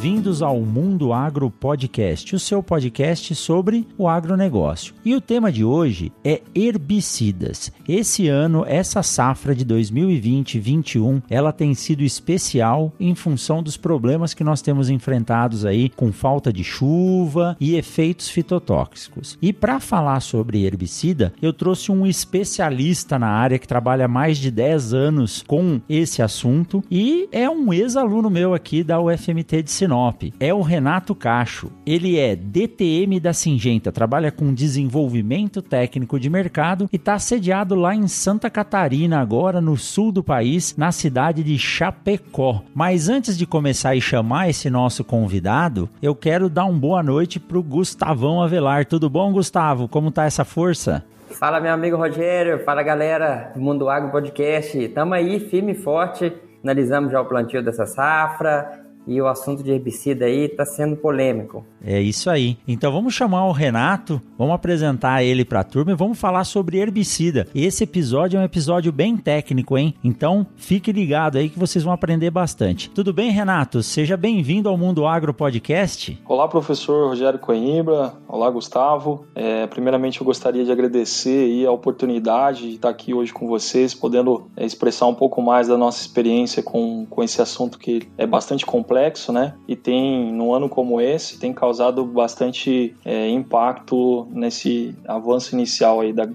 Bem-vindos ao Mundo Agro Podcast, o seu podcast sobre o agronegócio. E o tema de hoje é herbicidas. Esse ano, essa safra de 2020-21, ela tem sido especial em função dos problemas que nós temos enfrentados aí com falta de chuva e efeitos fitotóxicos. E para falar sobre herbicida, eu trouxe um especialista na área que trabalha mais de 10 anos com esse assunto e é um ex-aluno meu aqui da UFMT de Sinop. É o Renato Cacho. Ele é DTM da Singenta, trabalha com desenvolvimento técnico de mercado e está sediado lá em Santa Catarina, agora no sul do país, na cidade de Chapecó. Mas antes de começar e chamar esse nosso convidado, eu quero dar uma boa noite para o Gustavão Avelar. Tudo bom, Gustavo? Como tá essa força? Fala, meu amigo Rogério. Fala, galera do Mundo Agro Podcast. Tamo aí, firme e forte. Analisamos já o plantio dessa safra e o assunto de herbicida aí está sendo polêmico. É isso aí. Então vamos chamar o Renato, vamos apresentar ele para a turma e vamos falar sobre herbicida. Esse episódio é um episódio bem técnico, hein? Então fique ligado aí que vocês vão aprender bastante. Tudo bem, Renato? Seja bem-vindo ao Mundo Agro Podcast. Olá, professor Rogério Coimbra. Olá, Gustavo. É, primeiramente, eu gostaria de agradecer a oportunidade de estar aqui hoje com vocês, podendo é, expressar um pouco mais da nossa experiência com, com esse assunto que é bastante complexo, né? E tem, num ano como esse, tem causado causado bastante é, impacto nesse avanço inicial aí da,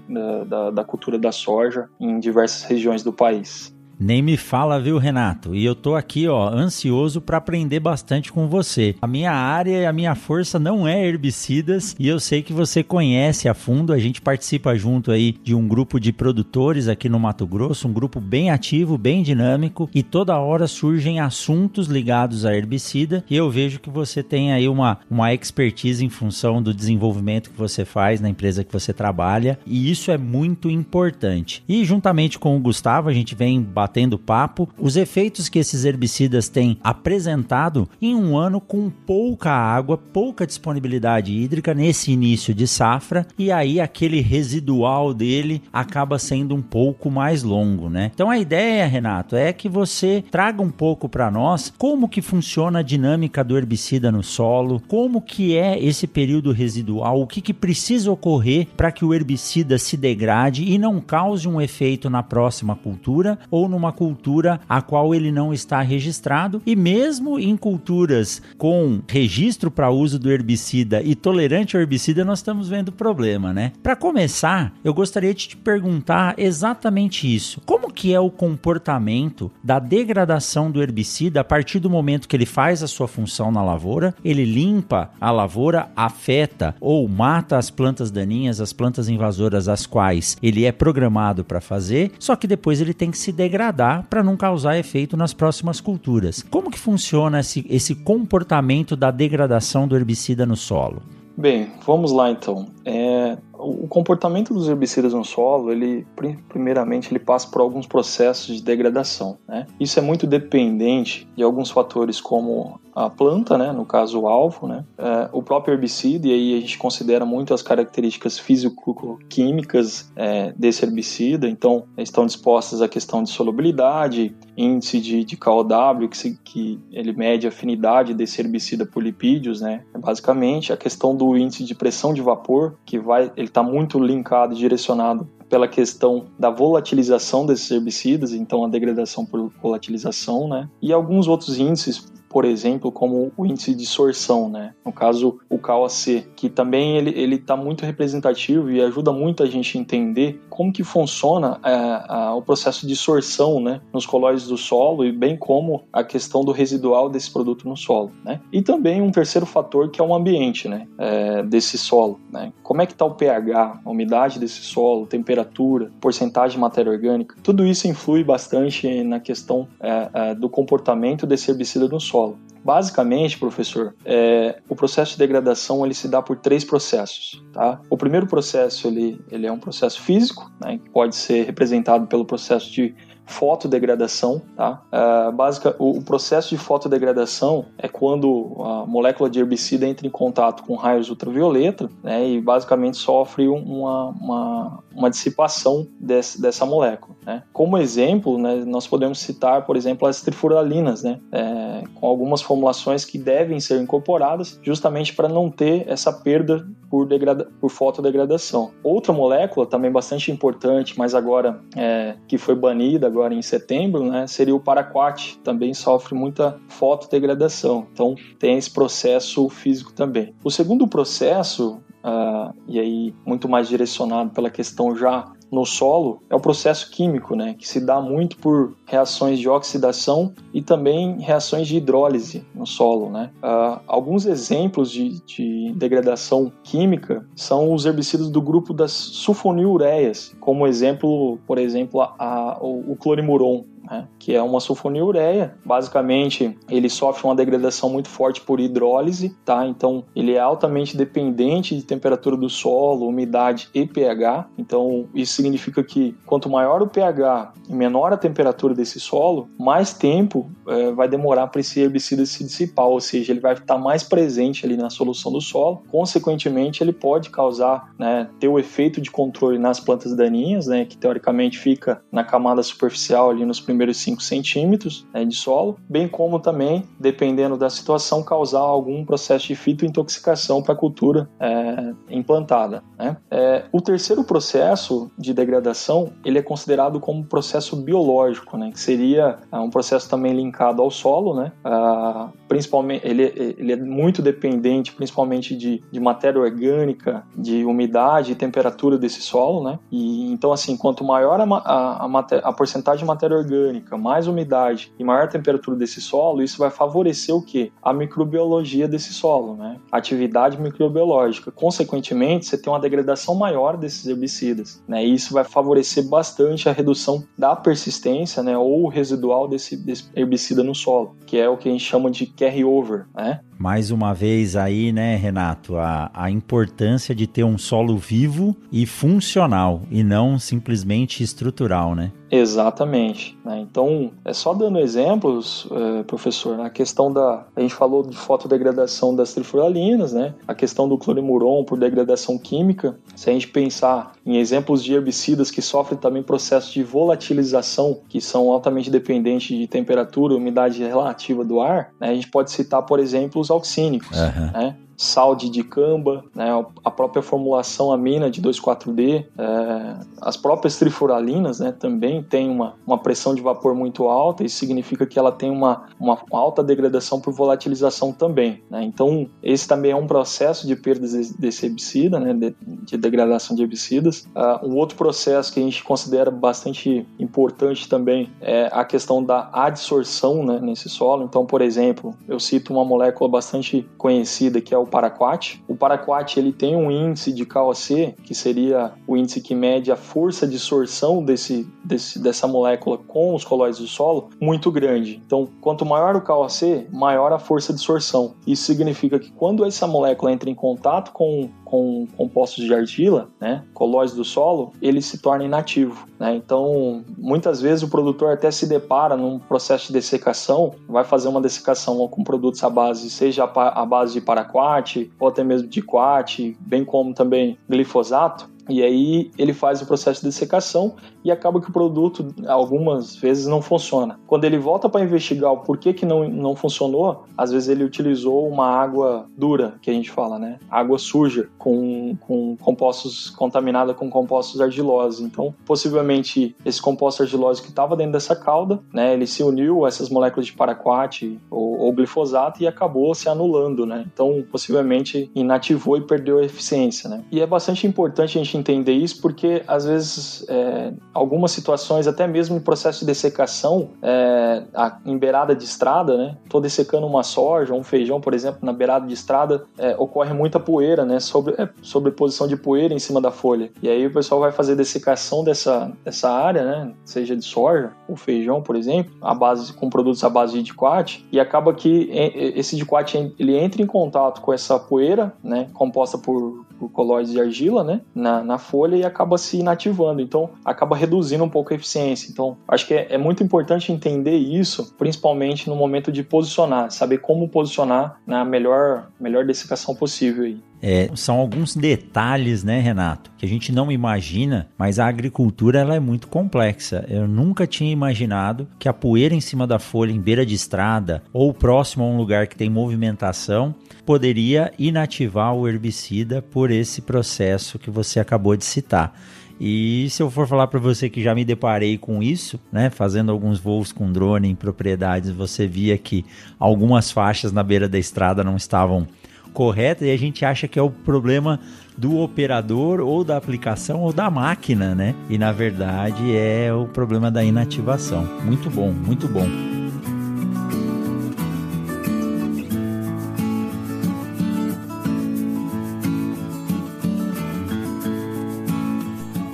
da, da cultura da soja em diversas regiões do país. Nem me fala, viu, Renato? E eu tô aqui, ó, ansioso para aprender bastante com você. A minha área e a minha força não é herbicidas e eu sei que você conhece a fundo. A gente participa junto aí de um grupo de produtores aqui no Mato Grosso, um grupo bem ativo, bem dinâmico e toda hora surgem assuntos ligados a herbicida e eu vejo que você tem aí uma, uma expertise em função do desenvolvimento que você faz na empresa que você trabalha e isso é muito importante. E juntamente com o Gustavo, a gente vem batendo papo, os efeitos que esses herbicidas têm apresentado em um ano com pouca água, pouca disponibilidade hídrica nesse início de safra, e aí aquele residual dele acaba sendo um pouco mais longo, né? Então a ideia, Renato, é que você traga um pouco para nós como que funciona a dinâmica do herbicida no solo, como que é esse período residual, o que, que precisa ocorrer para que o herbicida se degrade e não cause um efeito na próxima cultura ou no numa cultura a qual ele não está registrado e mesmo em culturas com registro para uso do herbicida e tolerante ao herbicida nós estamos vendo problema, né? Para começar, eu gostaria de te perguntar exatamente isso. Como que é o comportamento da degradação do herbicida a partir do momento que ele faz a sua função na lavoura, ele limpa a lavoura, afeta ou mata as plantas daninhas, as plantas invasoras as quais ele é programado para fazer, só que depois ele tem que se degradar degradar para não causar efeito nas próximas culturas. Como que funciona esse, esse comportamento da degradação do herbicida no solo? Bem, vamos lá então. É, o comportamento dos herbicidas no solo, ele primeiramente ele passa por alguns processos de degradação. Né? Isso é muito dependente de alguns fatores como a planta, né, no caso o alvo, né, é, o próprio herbicida, e aí a gente considera muito as características físico-químicas é, desse herbicida, então estão dispostas a questão de solubilidade, índice de, de KOW, que, se, que ele mede a afinidade desse herbicida por lipídios, né, basicamente a questão do índice de pressão de vapor, que vai, ele está muito linkado e direcionado pela questão da volatilização desses herbicidas, então a degradação por volatilização, né? E alguns outros índices por exemplo, como o índice de sorção, né? No caso, o KOC, que também ele ele está muito representativo e ajuda muito a gente a entender como que funciona é, a, o processo de sorção, né, nos colóides do solo e bem como a questão do residual desse produto no solo, né? E também um terceiro fator que é o ambiente, né, é, desse solo, né? Como é que está o pH, a umidade desse solo, temperatura, porcentagem de matéria orgânica, tudo isso influi bastante na questão é, é do comportamento desse herbicida no solo. Basicamente, professor, é, o processo de degradação ele se dá por três processos. Tá? O primeiro processo ele, ele é um processo físico, né, que pode ser representado pelo processo de fotodegradação. Tá? Uh, básica, o, o, processo de fotodegradação é quando a molécula de herbicida entra em contato com raios ultravioleta né, e basicamente sofre uma, uma, uma dissipação desse, dessa molécula. Né? Como exemplo, né, nós podemos citar, por exemplo, as trifuralinas, né, é, com algumas formulações que devem ser incorporadas justamente para não ter essa perda por, degrada, por fotodegradação. Outra molécula também bastante importante, mas agora é, que foi banida agora em setembro, né, seria o paraquat, também sofre muita fotodegradação. Então tem esse processo físico também. O segundo processo Uh, e aí muito mais direcionado pela questão já no solo é o processo químico, né, que se dá muito por reações de oxidação e também reações de hidrólise no solo. Né. Uh, alguns exemplos de, de, degradação química são os herbicidas do grupo das sulfonilureias, como exemplo, por exemplo, a, a, o, o clorimuron né, que é uma sulfonilureia. Basicamente, ele sofre uma degradação muito forte por hidrólise, tá? Então, ele é altamente dependente de temperatura do solo, umidade e pH. Então, isso significa que quanto maior o pH e menor a temperatura desse solo, mais tempo é, vai demorar para esse herbicida se dissipar, ou seja, ele vai estar mais presente ali na solução do solo. Consequentemente, ele pode causar, né, ter o efeito de controle nas plantas daninhas, né, que teoricamente fica na camada superficial ali nos primeiros primeiros 5 centímetros né, de solo, bem como também, dependendo da situação, causar algum processo de fitointoxicação para a cultura é, implantada. Né? É, o terceiro processo de degradação ele é considerado como processo biológico, né, que seria é, um processo também linkado ao solo, né, ah, principalmente ele, ele é muito dependente principalmente de, de matéria orgânica, de umidade e temperatura desse solo, né? E então assim, quanto maior a, a, a, a porcentagem de matéria orgânica orgânica, mais umidade e maior temperatura desse solo, isso vai favorecer o que? A microbiologia desse solo, né? atividade microbiológica. Consequentemente, você tem uma degradação maior desses herbicidas, né? E isso vai favorecer bastante a redução da persistência, né, ou residual desse, desse herbicida no solo, que é o que a gente chama de carry-over, né? Mais uma vez aí, né, Renato, a, a importância de ter um solo vivo e funcional e não simplesmente estrutural, né? Exatamente. Né? Então, é só dando exemplos, é, professor, na questão da. A gente falou de fotodegradação das trifuralinas, né? A questão do clorimuron por degradação química. Se a gente pensar em exemplos de herbicidas que sofrem também processos de volatilização, que são altamente dependentes de temperatura e umidade relativa do ar, né? a gente pode citar, por exemplo, os auxínicos. Uhum. Né? Sal de dicamba, né, a própria formulação amina de 2,4-D, é, as próprias trifuralinas né, também tem uma, uma pressão de vapor muito alta, isso significa que ela tem uma, uma alta degradação por volatilização também. Né? Então, esse também é um processo de perda desse herbicida, né, de, de, degradação de herbicidas. Uh, um outro processo que a gente considera bastante importante também é a questão da adsorção né, nesse solo. Então, por exemplo, eu cito uma molécula bastante conhecida que é o o paraquat. O paraquat ele tem um índice de KOC, que seria o índice que mede a força de sorção desse, desse, dessa molécula com os colóides do solo, muito grande. Então, quanto maior o KOC, maior a força de sorção. Isso significa que quando essa molécula entra em contato com com compostos de argila, né, colóides do solo, ele se torna inativo. Né? Então, muitas vezes o produtor até se depara num processo de dessecação, vai fazer uma dessecação com produtos à base, seja a base de paraquat ou até mesmo de quat, bem como também glifosato, e aí ele faz o processo de dessecação e acaba que o produto algumas vezes não funciona. Quando ele volta para investigar o porquê que não, não funcionou, às vezes ele utilizou uma água dura, que a gente fala, né? Água suja, com, com compostos contaminada com compostos argilosos. Então, possivelmente esse composto argiloso que estava dentro dessa calda, né? Ele se uniu a essas moléculas de paraquat ou, ou glifosato e acabou se anulando, né? Então, possivelmente inativou e perdeu a eficiência, né? E é bastante importante a gente entender isso porque, às vezes, é, algumas situações, até mesmo em processo de dessecação, é, a, em beirada de estrada, né? Estou dessecando uma soja, um feijão, por exemplo, na beirada de estrada, é, ocorre muita poeira, né? Sobre, é, sobreposição de poeira em cima da folha. E aí o pessoal vai fazer dessecação dessa, dessa área, né? Seja de soja ou feijão, por exemplo, a base, com produtos à base de diquat, e acaba que esse diquat ele entra em contato com essa poeira, né? Composta por, por colóides de argila, né? Na, na folha e acaba se inativando. Então, acaba reduzindo um pouco a eficiência. Então, acho que é, é muito importante entender isso, principalmente no momento de posicionar, saber como posicionar na melhor, melhor dessecação possível aí. É, são alguns detalhes, né, Renato, que a gente não imagina, mas a agricultura ela é muito complexa. Eu nunca tinha imaginado que a poeira em cima da folha, em beira de estrada ou próximo a um lugar que tem movimentação, poderia inativar o herbicida por esse processo que você acabou de citar. E se eu for falar para você que já me deparei com isso, né, fazendo alguns voos com drone em propriedades, você via que algumas faixas na beira da estrada não estavam correta e a gente acha que é o problema do operador ou da aplicação ou da máquina, né? E na verdade é o problema da inativação. Muito bom, muito bom.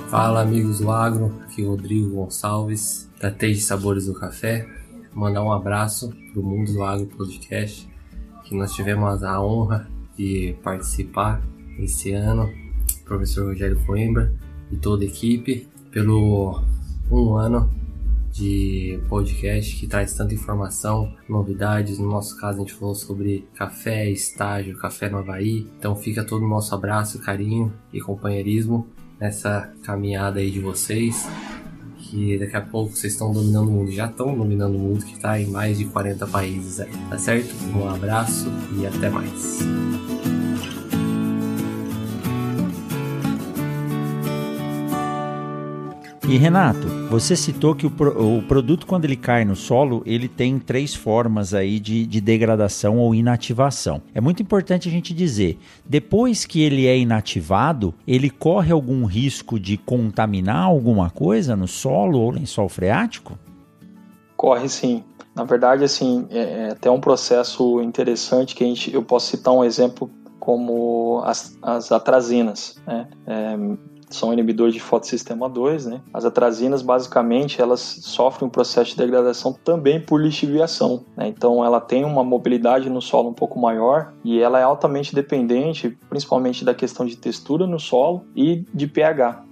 Fala amigos do Agro, aqui é Rodrigo Gonçalves, da Teide Sabores do Café. Mandar um abraço pro Mundo do Agro Podcast, que nós tivemos a honra de participar esse ano, professor Rogério Coimbra e toda a equipe, pelo um ano de podcast que traz tanta informação, novidades. No nosso caso, a gente falou sobre café, estágio, café no Havaí. Então fica todo o nosso abraço, carinho e companheirismo nessa caminhada aí de vocês. Que daqui a pouco vocês estão dominando o mundo, já estão dominando o mundo, que está em mais de 40 países aí, tá certo? Um abraço e até mais. E Renato, você citou que o, o, produto quando ele cai no solo, ele tem três formas aí de, de, degradação ou inativação. É muito importante a gente dizer, depois que ele é inativado, ele corre algum risco de contaminar alguma coisa no solo ou lençol freático? Corre sim. Na verdade, assim, é, é até um processo interessante que a gente, eu posso citar um exemplo como as, as atrazinas. Né? É, são inibidores de fotossistema 2, né? As atrazinas, basicamente, elas sofrem um processo de degradação também por lixiviação, né? Então, ela tem uma mobilidade no solo um pouco maior e ela é altamente dependente, principalmente da questão de textura no solo e de pH.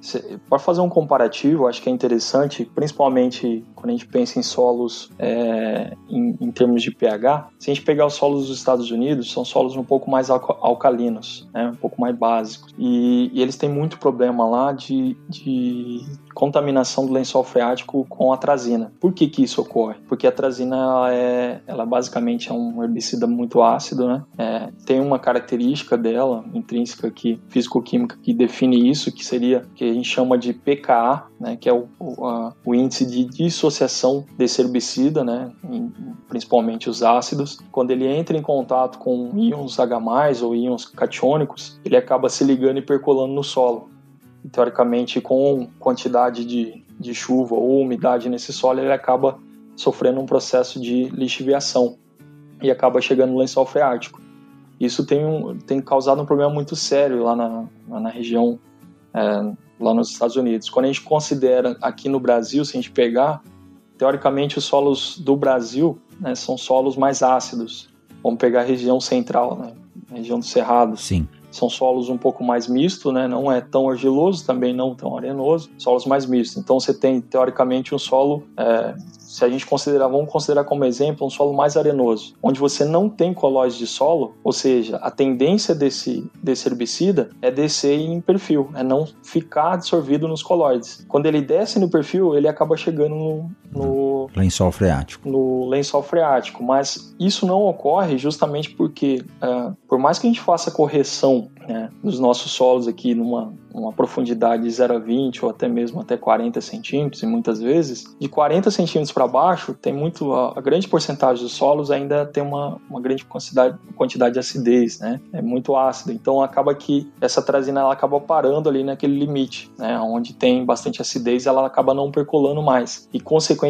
Para fazer um comparativo, acho que é interessante, principalmente quando a gente pensa em solos é, em, em, termos de pH, se a gente pegar os solos dos Estados Unidos, são solos um pouco mais alcalinos, né? um pouco mais básicos. E, e eles têm muito problema lá de, de contaminação do lençol freático com atrazina. Por que, que isso ocorre? Porque a atrazina ela é, ela basicamente é um herbicida muito ácido, né? É, tem uma característica dela intrínseca que físico-química que define isso, que seria que a gente chama de pKa, né? Que é o, o, a, o índice de dissociação desse herbicida, né? Em, principalmente os ácidos. Quando ele entra em contato com íons H+ ou íons catiônicos, ele acaba se ligando e percolando no solo teoricamente, com quantidade de, de chuva ou umidade nesse solo, ele acaba sofrendo um processo de lixiviação e acaba chegando no lençol freático. Isso tem, um, tem causado um problema muito sério lá na, na região, é, lá nos Estados Unidos. Quando a gente considera aqui no Brasil, se a gente pegar, teoricamente os solos do Brasil né, são solos mais ácidos. Vamos pegar a região central, né, a região do Cerrado. Sim são solos um pouco mais mistos, né? Não é tão argiloso, também não tão arenoso, solos mais mistos. Então você tem teoricamente um solo é, se a gente considerar, vamos considerar como exemplo um solo mais arenoso, onde você não tem colóides de solo, ou seja, a tendência desse, desse herbicida é descer em perfil, é não ficar absorvido nos colóides. Quando ele desce no perfil, ele acaba chegando no, no lençol freático. No lençol freático, mas isso não ocorre justamente porque, uh, por mais que a gente faça correção né, dos nossos solos aqui numa uma profundidade de 0 a 20 ou até mesmo até 40 centímetros, e muitas vezes, de 40 centímetros para baixo, tem muito, a, a, grande porcentagem dos solos ainda tem uma, uma grande quantidade, quantidade de acidez, né? É muito ácido, então acaba que essa trazina ela acaba parando ali naquele limite, né? Onde tem bastante acidez, ela acaba não percolando mais e, consequentemente,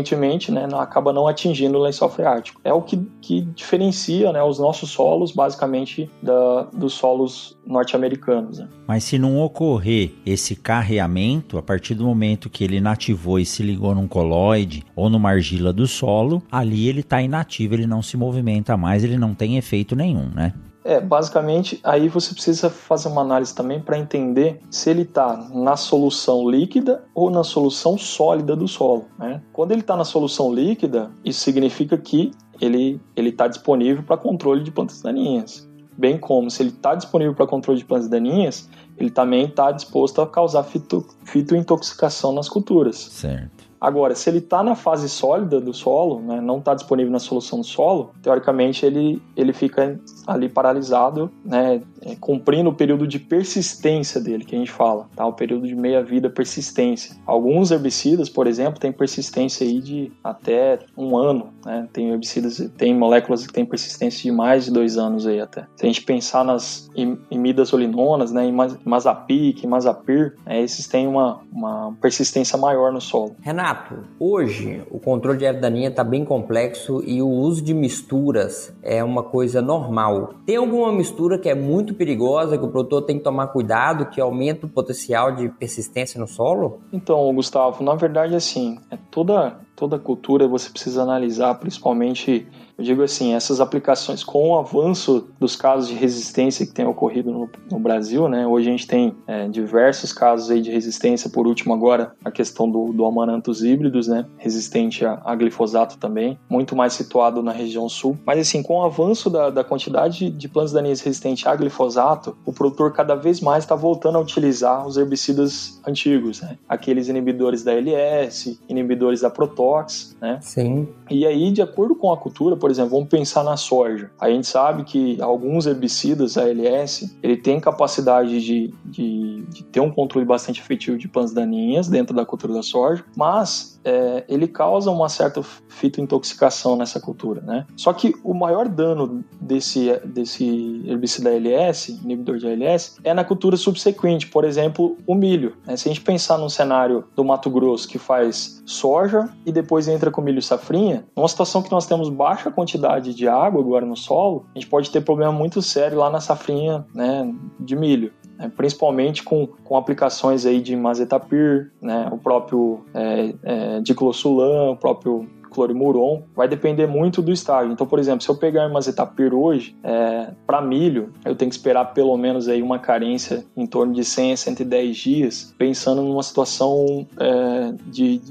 né, acaba não atingindo o lençol freático. É o que, que diferencia, né, os nossos solos, basicamente, da, dos solos norte-americanos. Né? Mas se não ocorrer esse carreamento, a partir do momento que ele inativou e se ligou num coloide ou numa argila do solo, ali ele está inativo, ele não se movimenta mais, ele não tem efeito nenhum, né? É, basicamente, aí você precisa fazer uma análise também para entender se ele está na solução líquida ou na solução sólida do solo. Né? Quando ele está na solução líquida, isso significa que ele está disponível para controle de plantas daninhas bem como se ele está disponível para controle de plantas daninhas, ele também está disposto a causar fito, fitointoxicação nas culturas. Certo. Agora, se ele está na fase sólida do solo, né, não está disponível na solução do solo, teoricamente ele, ele fica ali paralisado, né, é, cumprindo o período de persistência dele, que a gente fala, tá? o período de meia-vida persistência. Alguns herbicidas, por exemplo, têm persistência aí de até um ano. Né? Tem herbicidas, tem moléculas que têm persistência de mais de dois anos aí até. Se a gente pensar nas imidazolinonas, né, imazapic, imazapir, né, esses têm uma, uma persistência maior no solo. Renato, Renato, hoje o controle de erva daninha está bem complexo e o uso de misturas é uma coisa normal. Tem alguma mistura que é muito perigosa, que o produtor tem que tomar cuidado, que aumenta o potencial de persistência no solo? Então, Gustavo, na verdade, assim, é toda, toda cultura você precisa analisar, principalmente eu digo assim, essas aplicações com o avanço dos casos de resistência que tem ocorrido no, no Brasil, né? Hoje a gente tem é, diversos casos aí de resistência, por último agora a questão do, do amarantos híbridos, né? Resistente a, a, glifosato também, muito mais situado na região sul. Mas assim, com o avanço da, da quantidade de plantas daninhas resistentes a glifosato, o produtor cada vez mais está voltando a utilizar os herbicidas antigos, né? Aqueles inibidores da LS, inibidores da Protox, né? Sim. E aí, de acordo com a cultura, por exemplo, vamos pensar na soja. A gente sabe que alguns herbicidas, ALS, ele tem capacidade de, de, de ter um controle bastante efetivo de plantas daninhas dentro da cultura da soja, mas é, ele causa uma certa fitointoxicação nessa cultura, né? Só que o maior dano desse, desse herbicida ALS, inibidor de ALS, é na cultura subsequente, por exemplo, o milho. Né? Se a gente pensar num cenário do Mato Grosso que faz soja e depois entra com milho safrinha, numa situação que nós temos baixa quantidade de água agora no solo, a gente pode ter problema muito sério lá na safrinha né, de milho né, principalmente com, com aplicações aí de mazetapir, né, o próprio é, é, diclosulam, o próprio clorimuron, vai depender muito do estágio. Então, por exemplo, se eu pegar mazetapir hoje, é, para milho, eu tenho que esperar pelo menos aí uma carência em torno de 100 a 110 dias, pensando numa situação é, de,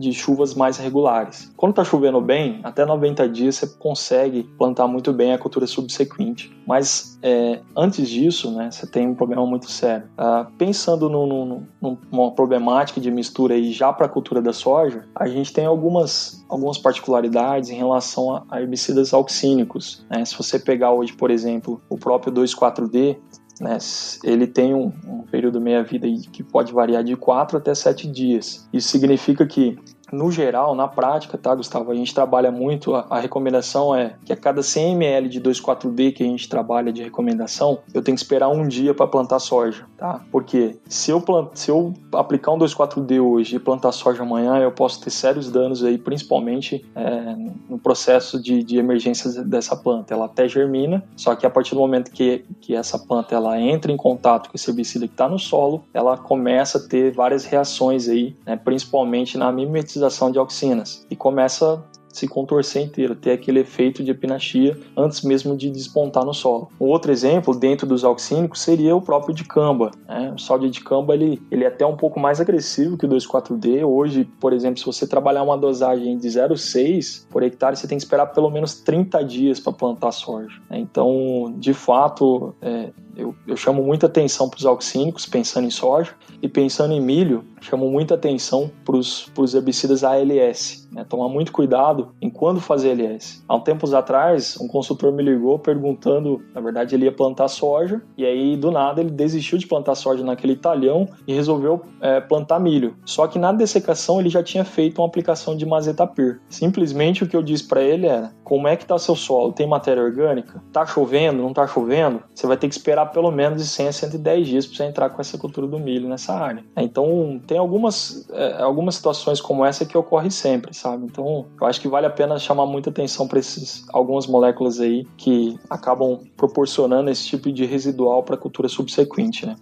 de chuvas mais regulares. Quando está chovendo bem, até 90 dias você consegue plantar muito bem a cultura subsequente. Mas é, antes disso, né, você tem um problema muito sério. Ah, pensando no, no, no, numa problemática de mistura aí já para a cultura da soja, a gente tem algumas, algumas particularidades em relação a, a herbicidas auxínicos. Né? Se você pegar hoje, por exemplo, o próprio 2,4-D, né, ele tem um, um período meia-vida que pode variar de 4 até 7 dias. Isso significa que no geral, na prática, tá, Gustavo? A gente trabalha muito, a, a recomendação é que a cada 100 ml de 2,4-D que a gente trabalha de recomendação, eu tenho que esperar um dia para plantar soja, tá? Porque se eu, plant, se eu aplicar um 2,4-D hoje e plantar soja amanhã, eu posso ter sérios danos aí, principalmente é, no processo de, de emergência dessa planta. Ela até germina, só que a partir do momento que, que essa planta ela entra em contato com esse herbicida que está no solo, ela começa a ter várias reações aí, né, principalmente na mimetização sintetização de auxinas e começa se contorcer inteiro, ter aquele efeito de epinachia antes mesmo de despontar no solo. Um outro exemplo dentro dos auxínicos seria o próprio dicamba. Né? O sal de dicamba ele, ele é até um pouco mais agressivo que o 2,4-D. Hoje, por exemplo, se você trabalhar uma dosagem de 0,6 por hectare, você tem que esperar pelo menos 30 dias para plantar soja. Né? Então, de fato, é, eu, eu, chamo muita atenção para os auxínicos, pensando em soja, e pensando em milho, chamo muita atenção para os herbicidas ALS, Né? Tomar muito cuidado em quando fazer LS. Há um tempos atrás, um consultor me ligou perguntando, na verdade ele ia plantar soja, e aí do nada ele desistiu de plantar soja naquele talhão e resolveu é, plantar milho. Só que na dessecação ele já tinha feito uma aplicação de mazetapir. Simplesmente o que eu disse para ele era: como é que está seu solo? Tem matéria orgânica? Tá chovendo? Não tá chovendo? Você vai ter que esperar pelo menos de 100 a 110 dias para você entrar com essa cultura do milho nessa área. Então tem algumas, é, algumas situações como essa que ocorrem sempre, sabe? Então eu acho que vale a pena chamar muita atenção para esses algumas moléculas aí que acabam proporcionando esse tipo de residual para a cultura subsequente, né?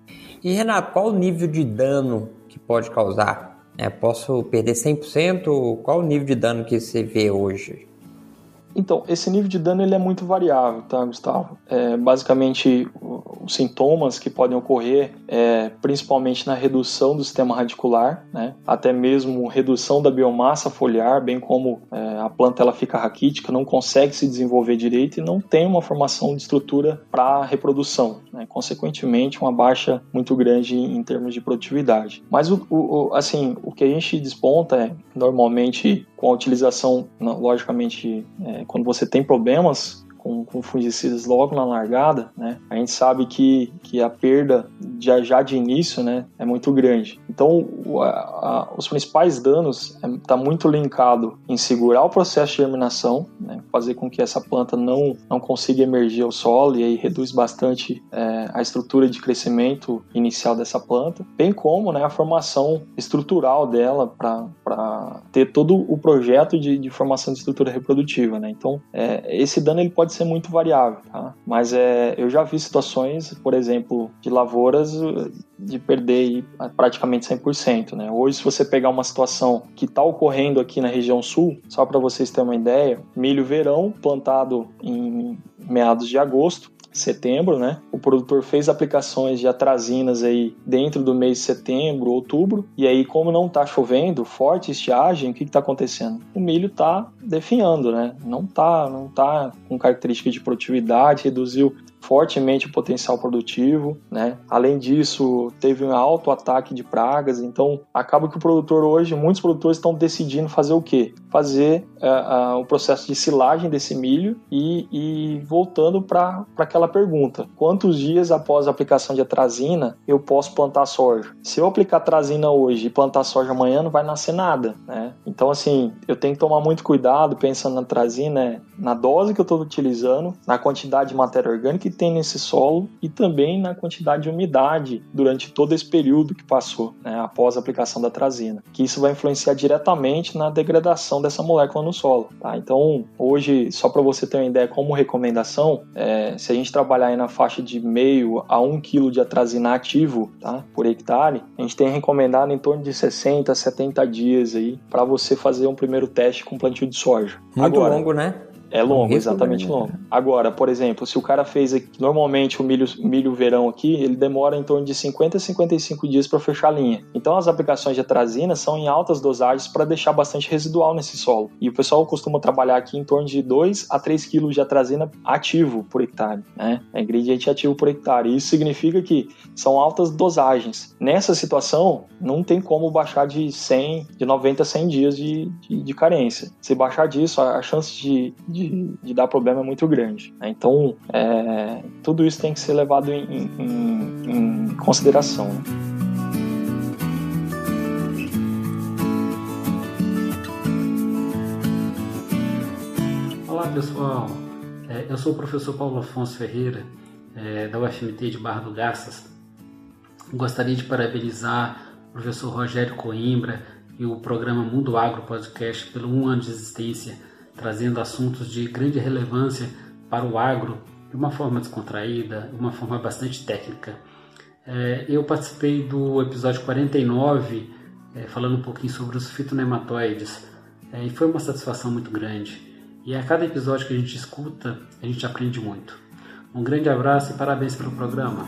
E Renato, qual o nível de dano que pode causar? É, posso perder 100%? Qual o nível de dano que você vê hoje? Então, esse nível de dano ele é muito variável, tá, Gustavo? É, basicamente, sintomas que podem ocorrer, é, principalmente na redução do sistema radicular, né? até mesmo redução da biomassa foliar, bem como é, a planta ela fica raquítica, não consegue se desenvolver direito e não tem uma formação de estrutura para reprodução. Né? Consequentemente, uma baixa muito grande em termos de produtividade. Mas, o, o, assim, o que a gente desponta é, normalmente, com a utilização, logicamente, é, quando você tem problemas com, com fungicidas logo na largada, né, a gente sabe que, que a perda já, já de início né, é muito grande. Então, a, a, os principais danos está é, tá muito linkado em segurar o processo de germinação, né, fazer com que essa planta não, não consiga emergir ao solo e aí reduz bastante é, a estrutura de crescimento inicial dessa planta, bem como né, a formação estrutural dela para ter todo o projeto de, de formação de estrutura reprodutiva. Né? Então, é, esse dano ele pode ser muito variável, tá? Mas é, eu já vi situações, por exemplo, de lavouras de perder praticamente 100%, né? Hoje, se você pegar uma situação que está ocorrendo aqui na região sul, só para vocês terem uma ideia, milho verão plantado em meados de agosto, setembro, né? O produtor fez aplicações de atrazinas aí dentro do mês de setembro, outubro, e aí como não tá chovendo, forte estiagem, o que que tá acontecendo? O milho tá definhando, né? Não tá, não tá com característica de produtividade, reduziu fortemente o potencial produtivo, né? Além disso, teve um alto ataque de pragas, então acaba que o produtor hoje, muitos produtores estão decidindo fazer o quê? Fazer uh, uh, o processo de silagem desse milho e, e voltando para aquela pergunta: quantos dias após a aplicação de atrazina eu posso plantar soja? Se eu aplicar atrazina hoje e plantar soja amanhã, não vai nascer nada, né? Então, assim, eu tenho que tomar muito cuidado pensando na atrazina, na dose que eu estou utilizando, na quantidade de matéria orgânica que tem nesse solo e também na quantidade de umidade durante todo esse período que passou, né, após a aplicação da trazina, que isso vai influenciar diretamente na degradação dessa molécula no solo. Tá? Então, hoje, só para você ter uma ideia como recomendação, é, se a gente trabalhar aí na faixa de meio a 1 kg de atrazina ativo tá, por hectare, a gente tem recomendado em torno de 60 a 70 dias aí para você fazer um primeiro teste com plantio de soja. Muito Agora, longo, né? É longo, exatamente longo. Agora, por exemplo, se o cara fez aqui, normalmente o milho, milho verão aqui, ele demora em torno de 50 a 55 dias para fechar a linha. Então as aplicações de atrazina são em altas dosagens para deixar bastante residual nesse solo. E o pessoal costuma trabalhar aqui em torno de 2 a 3 kg de atrazina ativo por hectare, né? É ingrediente ativo por hectare. Isso significa que são altas dosagens. Nessa situação, não tem como baixar de 100, de 90 a 100 dias de, de, de carência. Se baixar disso, a, a chance de, de de, de dar problema é muito grande. Né? Então, é, tudo isso tem que ser levado em, em, em consideração. Né? Olá pessoal, é, eu sou o professor Paulo Afonso Ferreira, é, da UFMT de Barra do Garças. Gostaria de parabenizar o professor Rogério Coimbra e o programa Mundo Agro Podcast pelo um ano de existência trazendo assuntos de grande relevância para o agro de uma forma descontraída, de uma forma bastante técnica. É, eu participei do episódio 49, é, falando um pouquinho sobre os fitonematóides, é, e foi uma satisfação muito grande. E a cada episódio que a gente escuta, a gente aprende muito. Um grande abraço e parabéns pelo programa.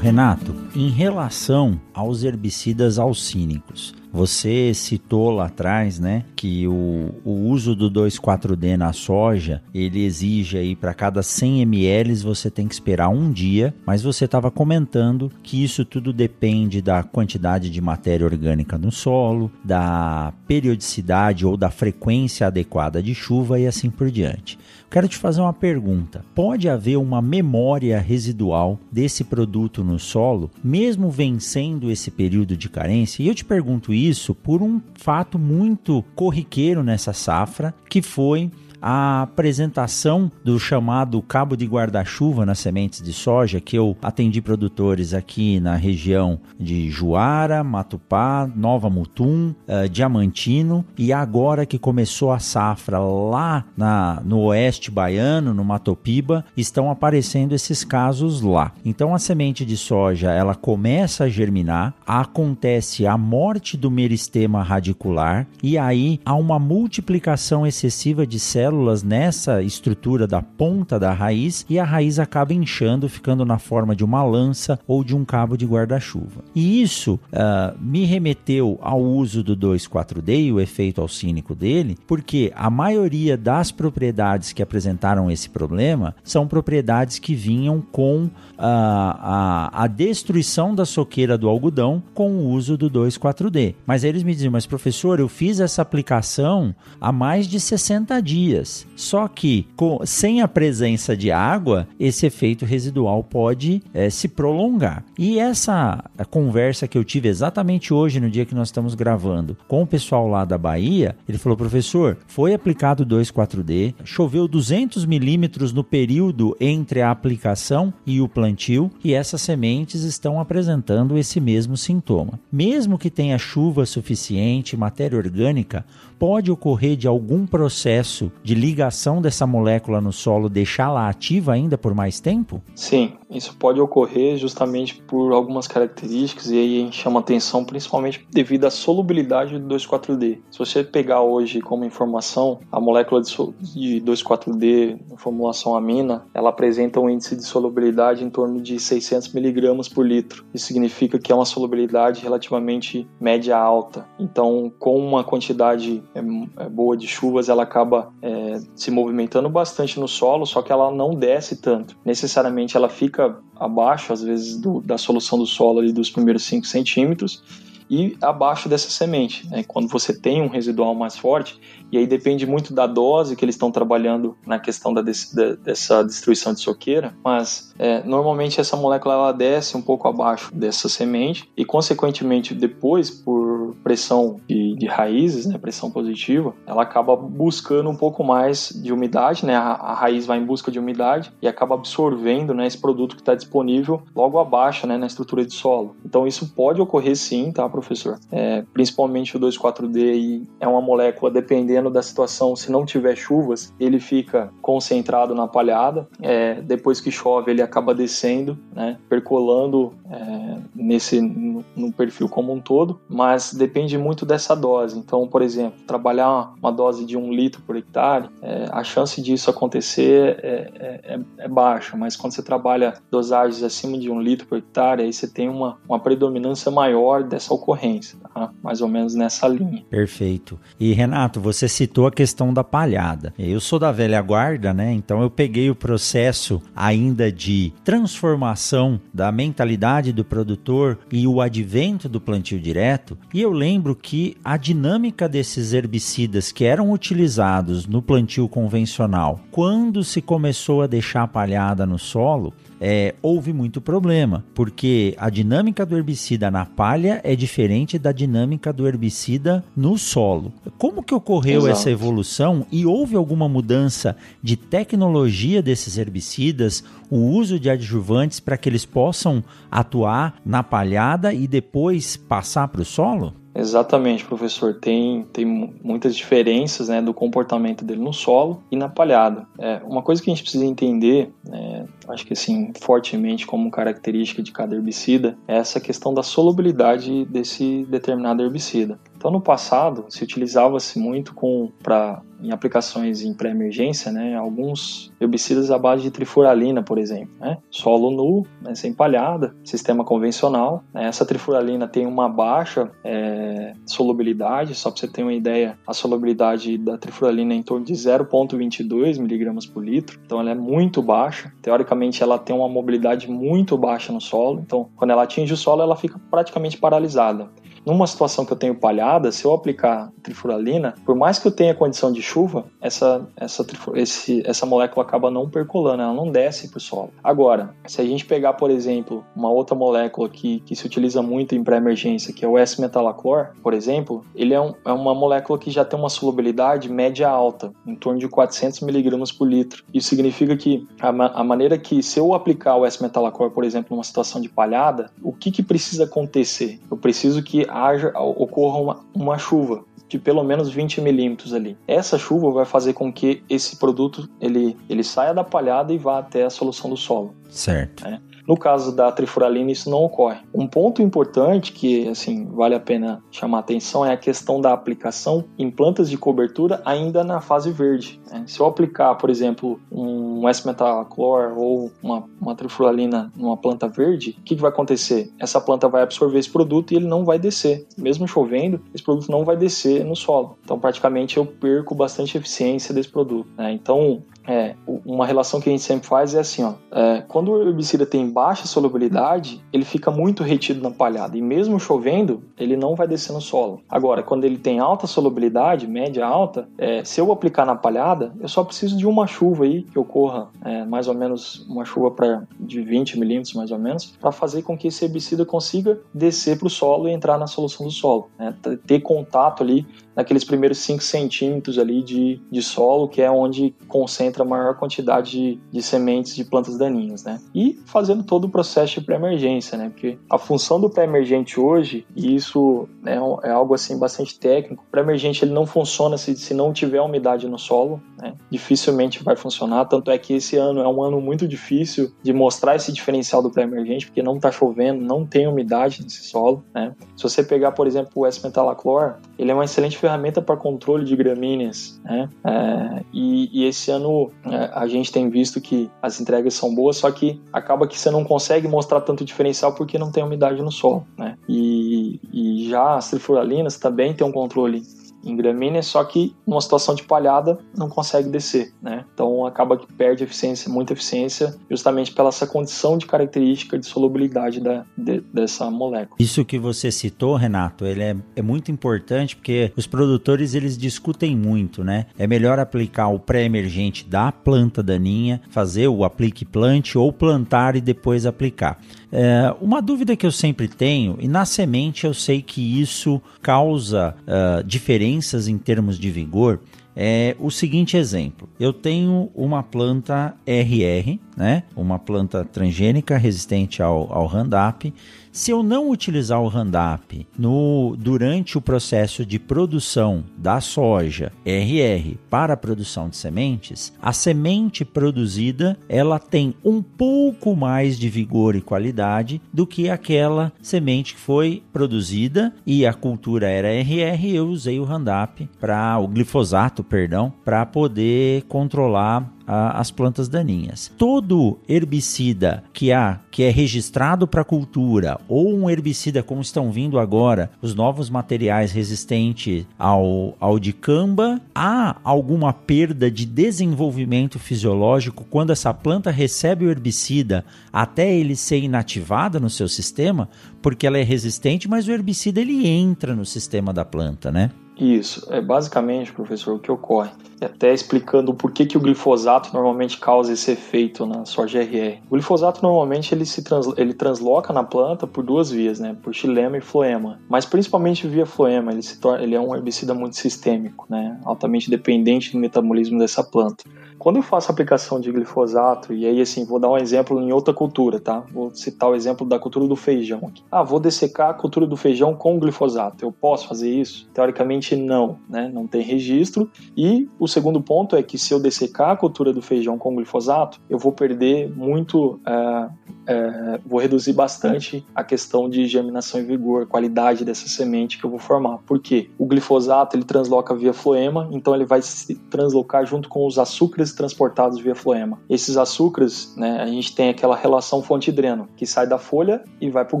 Renato, em relação aos herbicidas alcínicos, Você citou lá atrás, né, que o, o uso do 2,4-D na soja, ele exige aí para cada 100 ml você tem que esperar um dia, mas você estava comentando que isso tudo depende da quantidade de matéria orgânica no solo, da periodicidade ou da frequência adequada de chuva e assim por diante. Quero te fazer uma pergunta: pode haver uma memória residual desse produto no solo, mesmo vencendo esse período de carência? E eu te pergunto isso por um fato muito corriqueiro nessa safra, que foi a apresentação do chamado cabo de guarda-chuva nas sementes de soja, que eu atendi produtores aqui na região de Juara, Matupá, Nova Mutum, uh, Diamantino, e agora que começou a safra lá na, no oeste baiano, no Matopiba, estão aparecendo esses casos lá. Então a semente de soja ela começa a germinar, acontece a morte do meristema radicular e aí há uma multiplicação excessiva de células células nessa estrutura da ponta da raiz e a raiz acaba inchando, ficando na forma de uma lança ou de um cabo de guarda-chuva. E isso uh, me remeteu ao uso do 2,4-D e o efeito alcínico dele, porque a maioria das propriedades que apresentaram esse problema são propriedades que vinham com uh, a, a destruição da soqueira do algodão com o uso do 2,4-D. Mas eles me diziam, mas professor, eu fiz essa aplicação há mais de 60 dias dias. Só que com, sem a presença de água, esse efeito residual pode é, se prolongar. E essa conversa que eu tive exatamente hoje, no dia que nós estamos gravando, com o pessoal lá da Bahia, ele falou: professor, foi aplicado 2,4-D, choveu 200 milímetros no período entre a aplicação e o plantio, e essas sementes estão apresentando esse mesmo sintoma. Mesmo que tenha chuva suficiente, matéria orgânica, pode ocorrer de algum processo de ligação dessa molécula no solo deixá-la ativa ainda por mais tempo? Sim, isso pode ocorrer justamente por algumas características e aí a gente chama atenção principalmente devido à solubilidade do 2,4-D. Se você pegar hoje como informação a molécula de 2,4-D em formulação amina, ela apresenta um índice de solubilidade em torno de 600 miligramas por litro. Isso significa que é uma solubilidade relativamente média alta. Então, com uma quantidade é, é boa de chuvas, ela acaba é, se movimentando bastante no solo, só que ela não desce tanto. Necessariamente ela fica abaixo, às vezes, do, da solução do solo ali dos primeiros 5 centímetros e abaixo dessa semente. Né? Quando você tem um residual mais forte, e aí depende muito da dose que eles estão trabalhando na questão da, da, dessa destruição de soqueira, mas é, normalmente essa molécula ela desce um pouco abaixo dessa semente e consequentemente depois por pressão de, de raízes, né, pressão positiva, ela acaba buscando um pouco mais de umidade, né, a, a raiz vai em busca de umidade e acaba absorvendo né, esse produto que está disponível logo abaixo né, na estrutura de solo. Então isso pode ocorrer sim, tá, professor? É, principalmente o 2,4-D é uma molécula dependendo da situação, se não tiver chuvas, ele fica concentrado na palhada. É, depois que chove, ele acaba descendo, né, percolando é, nesse no, no, perfil como um todo. Mas depende muito dessa dose. Então, por exemplo, trabalhar uma dose de um litro por hectare, é, a chance disso acontecer é, é, é, baixa. Mas quando você trabalha dosagens acima de um litro por hectare, aí você tem uma, uma predominância maior dessa ocorrência, tá? mais ou menos nessa linha. Perfeito. E Renato, você citou a questão da palhada. Eu sou da velha guarda, né? Então eu peguei o processo ainda de transformação da mentalidade do produtor e o advento do plantio direto, e eu lembro que a dinâmica desses herbicidas que eram utilizados no plantio convencional, quando se começou a deixar a palhada no solo, é, houve muito problema, porque a dinâmica do herbicida na palha é diferente da dinâmica do herbicida no solo. Como que ocorreu Exato. essa evolução e houve alguma mudança de tecnologia desses herbicidas, o uso de adjuvantes para que eles possam atuar na palhada e depois passar para o solo? Exatamente, professor. Tem, tem muitas diferenças né, do comportamento dele no solo e na palhada. É, uma coisa que a gente precisa entender, é, acho que assim, fortemente como característica de cada herbicida, é essa questão da solubilidade desse determinado herbicida. Então, no passado, se utilizava-se muito com para em aplicações em pré-emergência, né, alguns herbicidas à base de trifuralina, por exemplo. Né? Solo nu, né, sem palhada, sistema convencional. Né? Essa trifuralina tem uma baixa é, solubilidade, só para você ter uma ideia, a solubilidade da trifuralina é em torno de 0,22 miligramas por litro, então ela é muito baixa. Teoricamente, ela tem uma mobilidade muito baixa no solo, então quando ela atinge o solo, ela fica praticamente paralisada. Numa situação que eu tenho palhada, se eu aplicar trifuralina, por mais que eu tenha condição de chuva, essa, essa, esse, essa molécula acaba não percolando, ela não desce para o solo. Agora, se a gente pegar, por exemplo, uma outra molécula que, que se utiliza muito em pré-emergência, que é o S-metalaclor, por exemplo, ele é, um, é, uma molécula que já tem uma solubilidade média alta, em torno de 400 miligramas por litro. Isso significa que a, a maneira que, se eu aplicar o S-metalaclor, por exemplo, numa situação de palhada, o que, que precisa acontecer? Eu preciso que haja, ocorra uma, uma chuva de pelo menos 20 milímetros ali. Essa chuva vai fazer com que esse produto ele, ele saia da palhada e vá até a solução do solo. Certo. Né? No caso da trifuralina, isso não ocorre. Um ponto importante que assim vale a pena chamar a atenção é a questão da aplicação em plantas de cobertura ainda na fase verde. Né? Se eu aplicar, por exemplo, um S-metalaclor ou uma, uma trifuralina numa planta verde, o que, que vai acontecer? Essa planta vai absorver esse produto e ele não vai descer. Mesmo chovendo, esse produto não vai descer no solo. Então, praticamente, eu perco bastante eficiência desse produto. Né? Então, é, uma relação que a gente sempre faz é assim, ó, é, quando o herbicida tem baixa solubilidade, ele fica muito retido na palhada e mesmo chovendo, ele não vai descer no solo. Agora, quando ele tem alta solubilidade, média alta, é, se eu aplicar na palhada, eu só preciso de uma chuva aí que ocorra é, mais ou menos uma chuva para de 20 milímetros mais ou menos, para fazer com que esse herbicida consiga descer para o solo e entrar na solução do solo, né? ter contato ali naqueles primeiros 5 centímetros ali de, de solo, que é onde concentra a maior quantidade de, de sementes de plantas daninhas, né? E fazendo todo o processo de pré-emergência, né? Porque a função do pré-emergente hoje, e isso né, é algo assim bastante técnico, o pré-emergente ele não funciona se, se não tiver umidade no solo, né? Dificilmente vai funcionar, tanto é que esse ano é um ano muito difícil de mostrar esse diferencial do pré-emergente, porque não está chovendo, não tem umidade nesse solo, né? Se você pegar, por exemplo, o S-metalaclor, ele é uma excelente ferramenta para controle de gramíneas, né? É, e, e, esse ano é, a gente tem visto que as entregas são boas, só que acaba que você não consegue mostrar tanto diferencial porque não tem umidade no solo, né? E, e já as trifuralinas também tem um controle em gramínea, só que numa situação de palhada não consegue descer, né? Então acaba que perde eficiência, muita eficiência, justamente pela essa condição de característica de solubilidade da, de, dessa molécula. Isso que você citou, Renato, ele é, é muito importante porque os produtores eles discutem muito, né? É melhor aplicar o pré-emergente da planta daninha, fazer o aplique plante ou plantar e depois aplicar. É, uma dúvida que eu sempre tenho, e na semente eu sei que isso causa uh, diferenças em termos de vigor, é o seguinte exemplo: eu tenho uma planta RR, né? Uma planta transgênica resistente ao, ao Roundup se eu não utilizar o Roundup no, durante o processo de produção da soja RR para a produção de sementes, a semente produzida ela tem um pouco mais de vigor e qualidade do que aquela semente que foi produzida e a cultura era RR, eu usei o Roundup para o glifosato, perdão, para poder controlar a, as plantas daninhas. Todo herbicida que há que é registrado para cultura ou um herbicida como estão vindo agora, os novos materiais resistentes ao, ao dicamba, há alguma perda de desenvolvimento fisiológico quando essa planta recebe o herbicida até ele ser inativada no seu sistema, porque ela é resistente, mas o herbicida ele entra no sistema da planta, né? Isso, é basicamente, professor, o que ocorre. E até explicando por que, que o glifosato normalmente causa esse efeito na soja GRR. O glifosato normalmente ele se ele transloca na planta por duas vias, né? Por xilema e floema. Mas principalmente via floema, ele, se torna, ele é um herbicida muito sistêmico, né? Altamente dependente do metabolismo dessa planta. Quando eu faço aplicação de glifosato, e aí assim, vou dar um exemplo em outra cultura, tá? Vou citar o exemplo da cultura do feijão aqui. Ah, vou dessecar a cultura do feijão com glifosato. Eu posso fazer isso? Teoricamente, não, né? Não tem registro. E o segundo ponto é que se eu dessecar a cultura do feijão com glifosato, eu vou perder muito, é, é, vou reduzir bastante a questão de germinação e vigor, qualidade dessa semente que eu vou formar. Por quê? O glifosato ele transloca via floema, então ele vai se translocar junto com os açúcares transportados via floema. Esses açúcares, né, a gente tem aquela relação fonte-dreno, que sai da folha e vai para o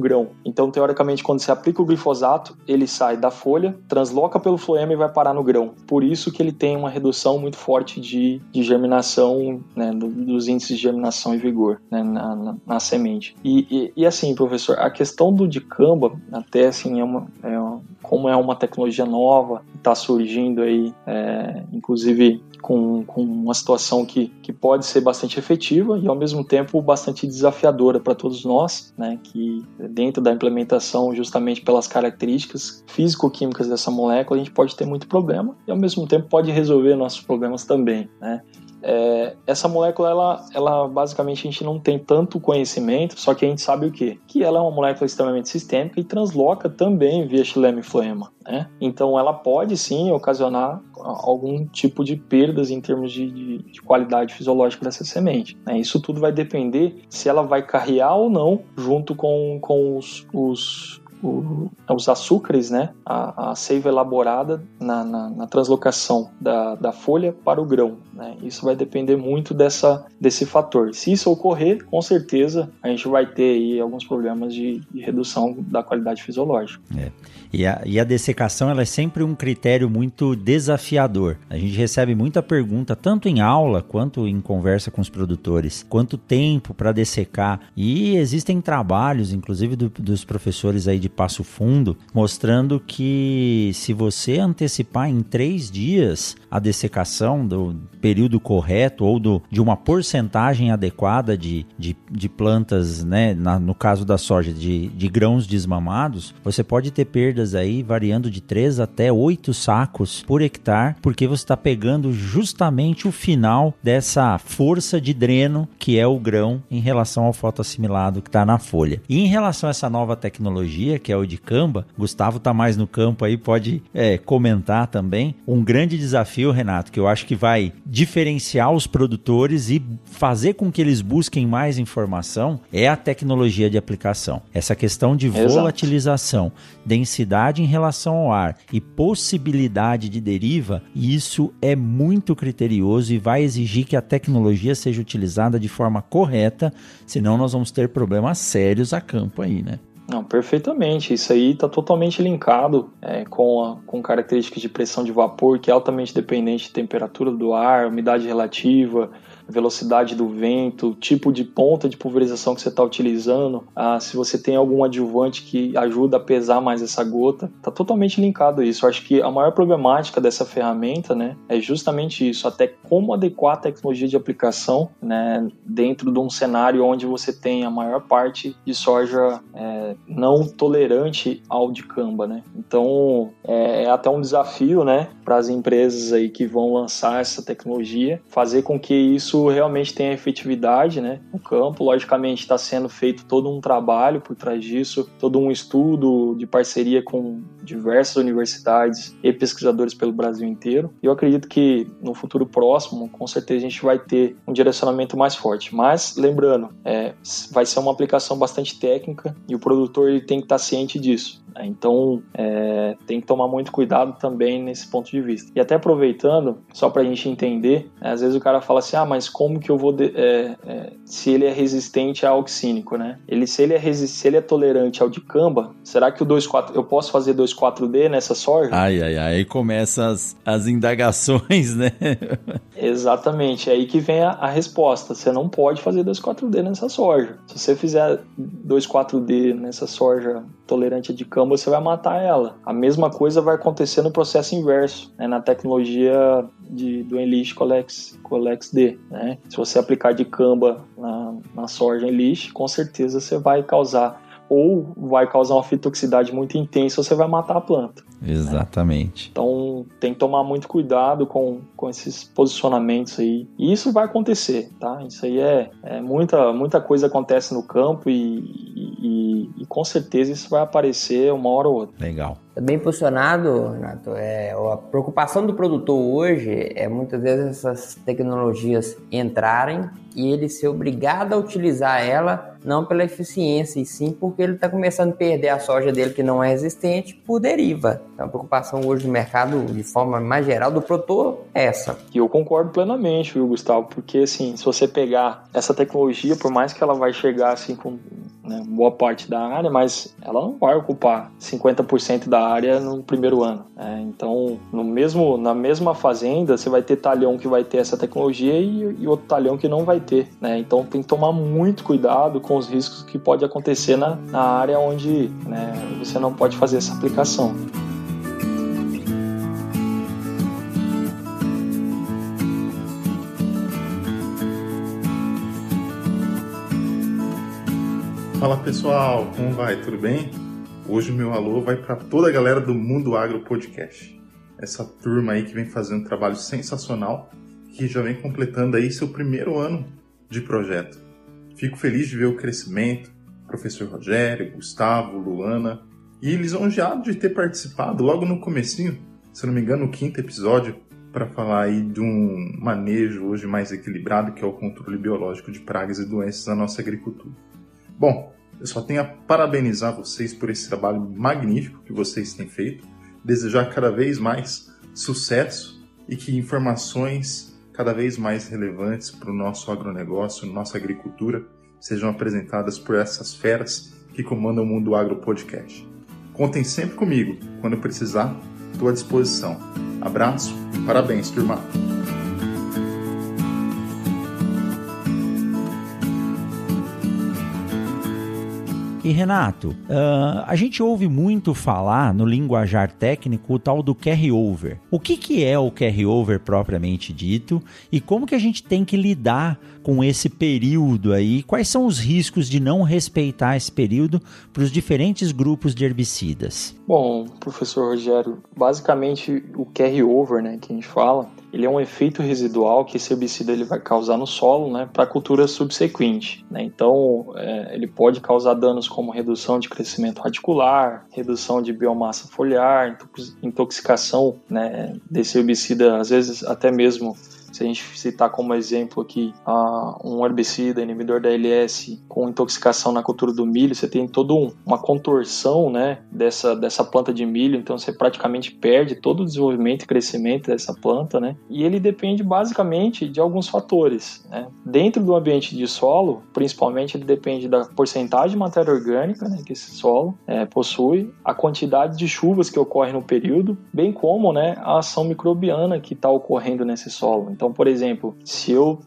grão. Então, teoricamente, quando você aplica o glifosato, ele sai da folha, transloca pelo floema e vai parar no grão. Por isso que ele tem uma redução muito forte de, de germinação, né, dos índices de germinação e vigor né, na, na, na, semente. E, e, e, assim, professor, a questão do dicamba, até assim, é uma, é uma como é uma tecnologia nova, está surgindo aí, é, inclusive com, com uma situação que, que pode ser bastante efetiva e ao mesmo tempo bastante desafiadora para todos nós, né, que dentro da implementação, justamente pelas características físico-químicas dessa molécula, a gente pode ter muito problema e ao mesmo tempo pode resolver nossos problemas também, né. É, essa molécula, ela, ela basicamente a gente não tem tanto conhecimento, só que a gente sabe o quê? Que ela é uma molécula extremamente sistêmica e transloca também via xilema e floema. Né? Então ela pode sim ocasionar algum tipo de perdas em termos de, de, de qualidade fisiológica dessa semente. Né? Isso tudo vai depender se ela vai carrear ou não junto com, com os, os o, os açúcares, né, a, a seiva elaborada na, na, na, translocação da, da folha para o grão. Né? Isso vai depender muito dessa, desse fator. Se isso ocorrer, com certeza a gente vai ter aí alguns problemas de, de redução da qualidade fisiológica. É. E a, e a dessecação ela é sempre um critério muito desafiador. A gente recebe muita pergunta, tanto em aula quanto em conversa com os produtores, quanto tempo para dessecar. E existem trabalhos, inclusive do, dos professores aí de Passo Fundo, mostrando que se você antecipar em três dias a dessecação do período correto ou do, de uma porcentagem adequada de, de, de plantas, né, na, no caso da soja, de, de grãos desmamados, você pode ter perdas aí variando de 3 até 8 sacos por hectare, porque você está pegando justamente o final dessa força de dreno que é o grão em relação ao fotoassimilado que está na folha. E em relação a essa nova tecnologia, que é o de Camba, Gustavo está mais no campo aí, pode é, comentar também. Um grande desafio, Renato, que eu acho que vai diferenciar os produtores e fazer com que eles busquem mais informação é a tecnologia de aplicação. Essa questão de Exato. volatilização, densidade em relação ao ar e possibilidade de deriva, isso é muito criterioso e vai exigir que a tecnologia seja utilizada de forma correta, senão nós vamos ter problemas sérios a campo aí, né? Não, perfeitamente. Isso aí está totalmente linkado é, com, a, com características de pressão de vapor, que é altamente dependente de temperatura do ar, umidade relativa, velocidade do vento, tipo de ponta de pulverização que você está utilizando, ah, se você tem algum adjuvante que ajuda a pesar mais essa gota, está totalmente linkado a isso. Eu acho que a maior problemática dessa ferramenta, né, é justamente isso, até como adequar a tecnologia de aplicação, né, dentro de um cenário onde você tem a maior parte de soja é, não tolerante ao dicamba, né. Então é, é até um desafio, né, para as empresas aí que vão lançar essa tecnologia, fazer com que isso realmente tem efetividade né, no campo. Logicamente, está sendo feito todo um trabalho por trás disso, todo um estudo de parceria com diversas universidades e pesquisadores pelo Brasil inteiro. E eu acredito que no futuro próximo, com certeza, a gente vai ter um direcionamento mais forte. Mas, lembrando, é, vai ser uma aplicação bastante técnica e o produtor ele tem que estar ciente disso. Né? Então, é, tem que tomar muito cuidado também nesse ponto de vista. E até aproveitando, só para a gente entender, né, às vezes o cara fala assim, ah, mas como que eu vou, é, é, se ele é resistente a oxínico, né? Ele, se, ele é se ele é tolerante ao dicamba, será que o 2,4, eu posso fazer 2,4-D nessa soja? Ai, ai, ai, aí começam as, as indagações, né? Exatamente, é aí que vem a, a resposta. Você não pode fazer 2,4-D nessa soja. Se você fizer 2,4-D nessa soja tolerante a dicamba, você vai matar ela. A mesma coisa vai acontecer no processo inverso, né? na tecnologia de, do Enlist Colex, Colex D. Né? Se você aplicar dicamba na, na soja Enlist, com certeza você vai causar ou vai causar uma fitotoxicidade muito intensa, você vai matar a planta. Exatamente. Né? Então tem que tomar muito cuidado com, com esses posicionamentos aí. E isso vai acontecer, tá? Isso aí é, é muita, muita coisa acontece no campo e, e, e, com certeza isso vai aparecer uma hora ou outra. Legal. Tá bem posicionado, Renato. É, a preocupação do produtor hoje é muitas vezes essas tecnologias entrarem e ele ser obrigado a utilizar ela não pela eficiência, e sim porque ele está começando a perder a soja dele que não é resistente por deriva. Então a preocupação hoje do mercado, de forma mais geral, do produtor é essa. E eu concordo plenamente, viu, Gustavo? Porque assim, se você pegar essa tecnologia, por mais que ela vai chegar assim com né, boa parte da área, mas ela não vai ocupar 50% da área no primeiro ano. Né? Então, no mesmo, na mesma fazenda, você vai ter talhão que vai ter essa tecnologia e, e outro talhão que não vai ter. Né? Então, tem que tomar muito cuidado com os riscos que pode acontecer na, na área onde né, você não pode fazer essa aplicação. Fala pessoal, como vai? Tudo bem? Hoje o meu alô vai para toda a galera do Mundo Agro Podcast. Essa turma aí que vem fazendo um trabalho sensacional, que já vem completando aí seu primeiro ano de projeto. Fico feliz de ver o crescimento, professor Rogério, Gustavo, Luana, e lisonjeado de ter participado logo no comecinho, se não me engano, no quinto episódio, para falar aí de um manejo hoje mais equilibrado, que é o controle biológico de pragas e doenças na nossa agricultura. Bom, eu só tenho a parabenizar vocês por esse trabalho magnífico que vocês têm feito, desejar cada vez mais sucesso e que informações cada vez mais relevantes para o nosso agronegócio, nossa agricultura, sejam apresentadas por essas feras que comandam o Mundo Agro Podcast. Contem sempre comigo, quando precisar, estou à disposição. Abraço, parabéns, turma! E Renato, uh, a gente ouve muito falar no linguajar técnico o tal do carry-over. O que, que é o carry-over propriamente dito e como que a gente tem que lidar com esse período aí? Quais são os riscos de não respeitar esse período para os diferentes grupos de herbicidas? Bom, professor Rogério, basicamente o carry-over, né, que a gente fala, ele é um efeito residual que esse herbicida ele vai causar no solo, né, para a cultura subsequente. Né? Então, é, ele pode causar danos como redução de crescimento radicular, redução de biomassa foliar, intoxicação né, desse herbicida, às vezes até mesmo se a gente citar como exemplo aqui uh, um herbicida, inibidor da LS com intoxicação na cultura do milho, você tem toda um, uma contorção né, dessa, dessa planta de milho, então você praticamente perde todo o desenvolvimento e crescimento dessa planta, né? E ele depende basicamente de alguns fatores. Né? Dentro do ambiente de solo, principalmente, ele depende da porcentagem de matéria orgânica né, que esse solo é, possui, a quantidade de chuvas que ocorre no período, bem como né, a ação microbiana que está ocorrendo nesse solo. Então, por exemplo, se eu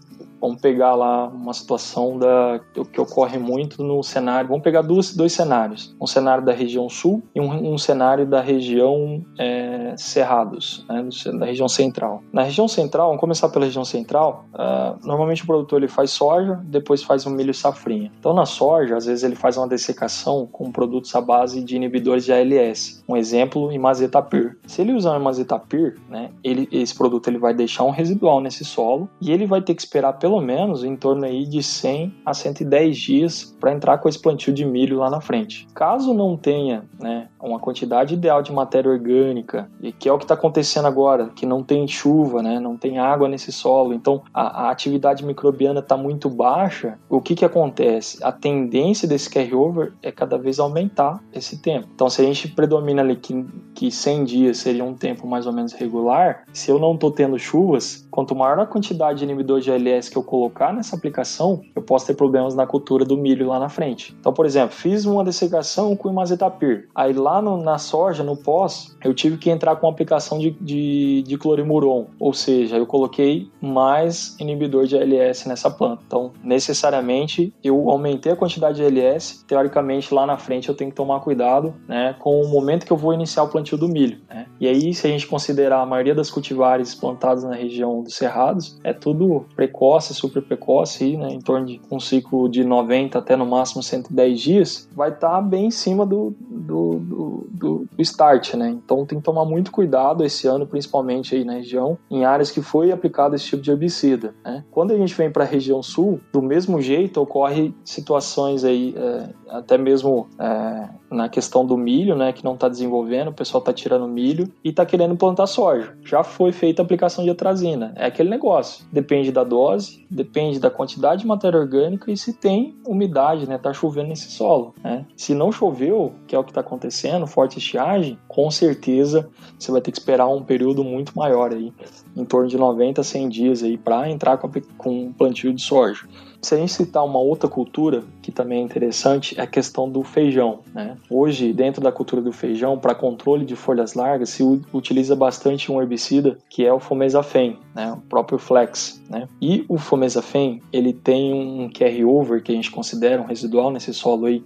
Vamos pegar lá uma situação da, que ocorre muito no cenário. Vamos pegar dois, dois cenários: um cenário da região sul e um, um cenário da região é, Cerrados, né, da região central. Na região central, vamos começar pela região central. Uh, normalmente o produtor ele faz soja, depois faz um milho safrinha. Então na soja, às vezes ele faz uma dessecação com produtos à base de inibidores de ALS. Um exemplo, imazetapir. Se ele usar imazetapir, né, ele, esse produto ele vai deixar um residual nesse solo e ele vai ter que esperar pelo pelo menos em torno aí de 100 a 110 dias para entrar com esse plantio de milho lá na frente. Caso não tenha né, uma quantidade ideal de matéria orgânica, e que é o que está acontecendo agora, que não tem chuva, né, não tem água nesse solo, então a, a atividade microbiana está muito baixa, o que, que acontece? A tendência desse carryover é cada vez aumentar esse tempo. Então, se a gente predomina ali que, que 100 dias seria um tempo mais ou menos regular, se eu não estou tendo chuvas, quanto maior a quantidade de inibidor de ALS que eu colocar nessa aplicação, eu posso ter problemas na cultura do milho lá na frente. Então, por exemplo, fiz uma dessecação com imazetapir. Aí lá no, na soja, no pós, eu tive que entrar com aplicação de, de, de clorimuron, ou seja, eu coloquei mais inibidor de ALS nessa planta. Então, necessariamente, eu aumentei a quantidade de ALS. Teoricamente, lá na frente, eu tenho que tomar cuidado né, com o momento que eu vou iniciar o plantio plantio do milho. Né? E aí, se a gente considerar a maioria das cultivares plantadas na região dos cerrados, é tudo precoce, super precoce, aí, né? em torno de um ciclo de 90 até no máximo 110 dias, vai estar tá bem em cima do, do, do, do, start. Né? Então tem que tomar muito cuidado esse ano, principalmente aí na região, em áreas que foi aplicado esse tipo de herbicida. Né? Quando a gente vem para a região sul, do mesmo jeito ocorre situações aí, é, até mesmo é, na questão do milho, né, que não está desenvolvendo, o pessoal está tirando milho e está querendo plantar soja. Já foi feita a aplicação de atrazina. É aquele negócio. Depende da dose, depende da quantidade de matéria orgânica e se tem umidade, né, tá chovendo nesse solo. Né? Se não choveu, que é o que está acontecendo, forte estiagem, com certeza você vai ter que esperar um período muito maior aí, em torno de 90 a 100 dias aí para entrar com, com plantio de soja. Se a gente citar uma outra cultura que também é interessante, é a questão do feijão. Né? Hoje, dentro da cultura do feijão, para controle de folhas largas, se utiliza bastante um herbicida que é o fomezafem, né? o próprio Flex. Né? E o fomezafem, ele tem um carry-over que a gente considera um residual nesse solo aí,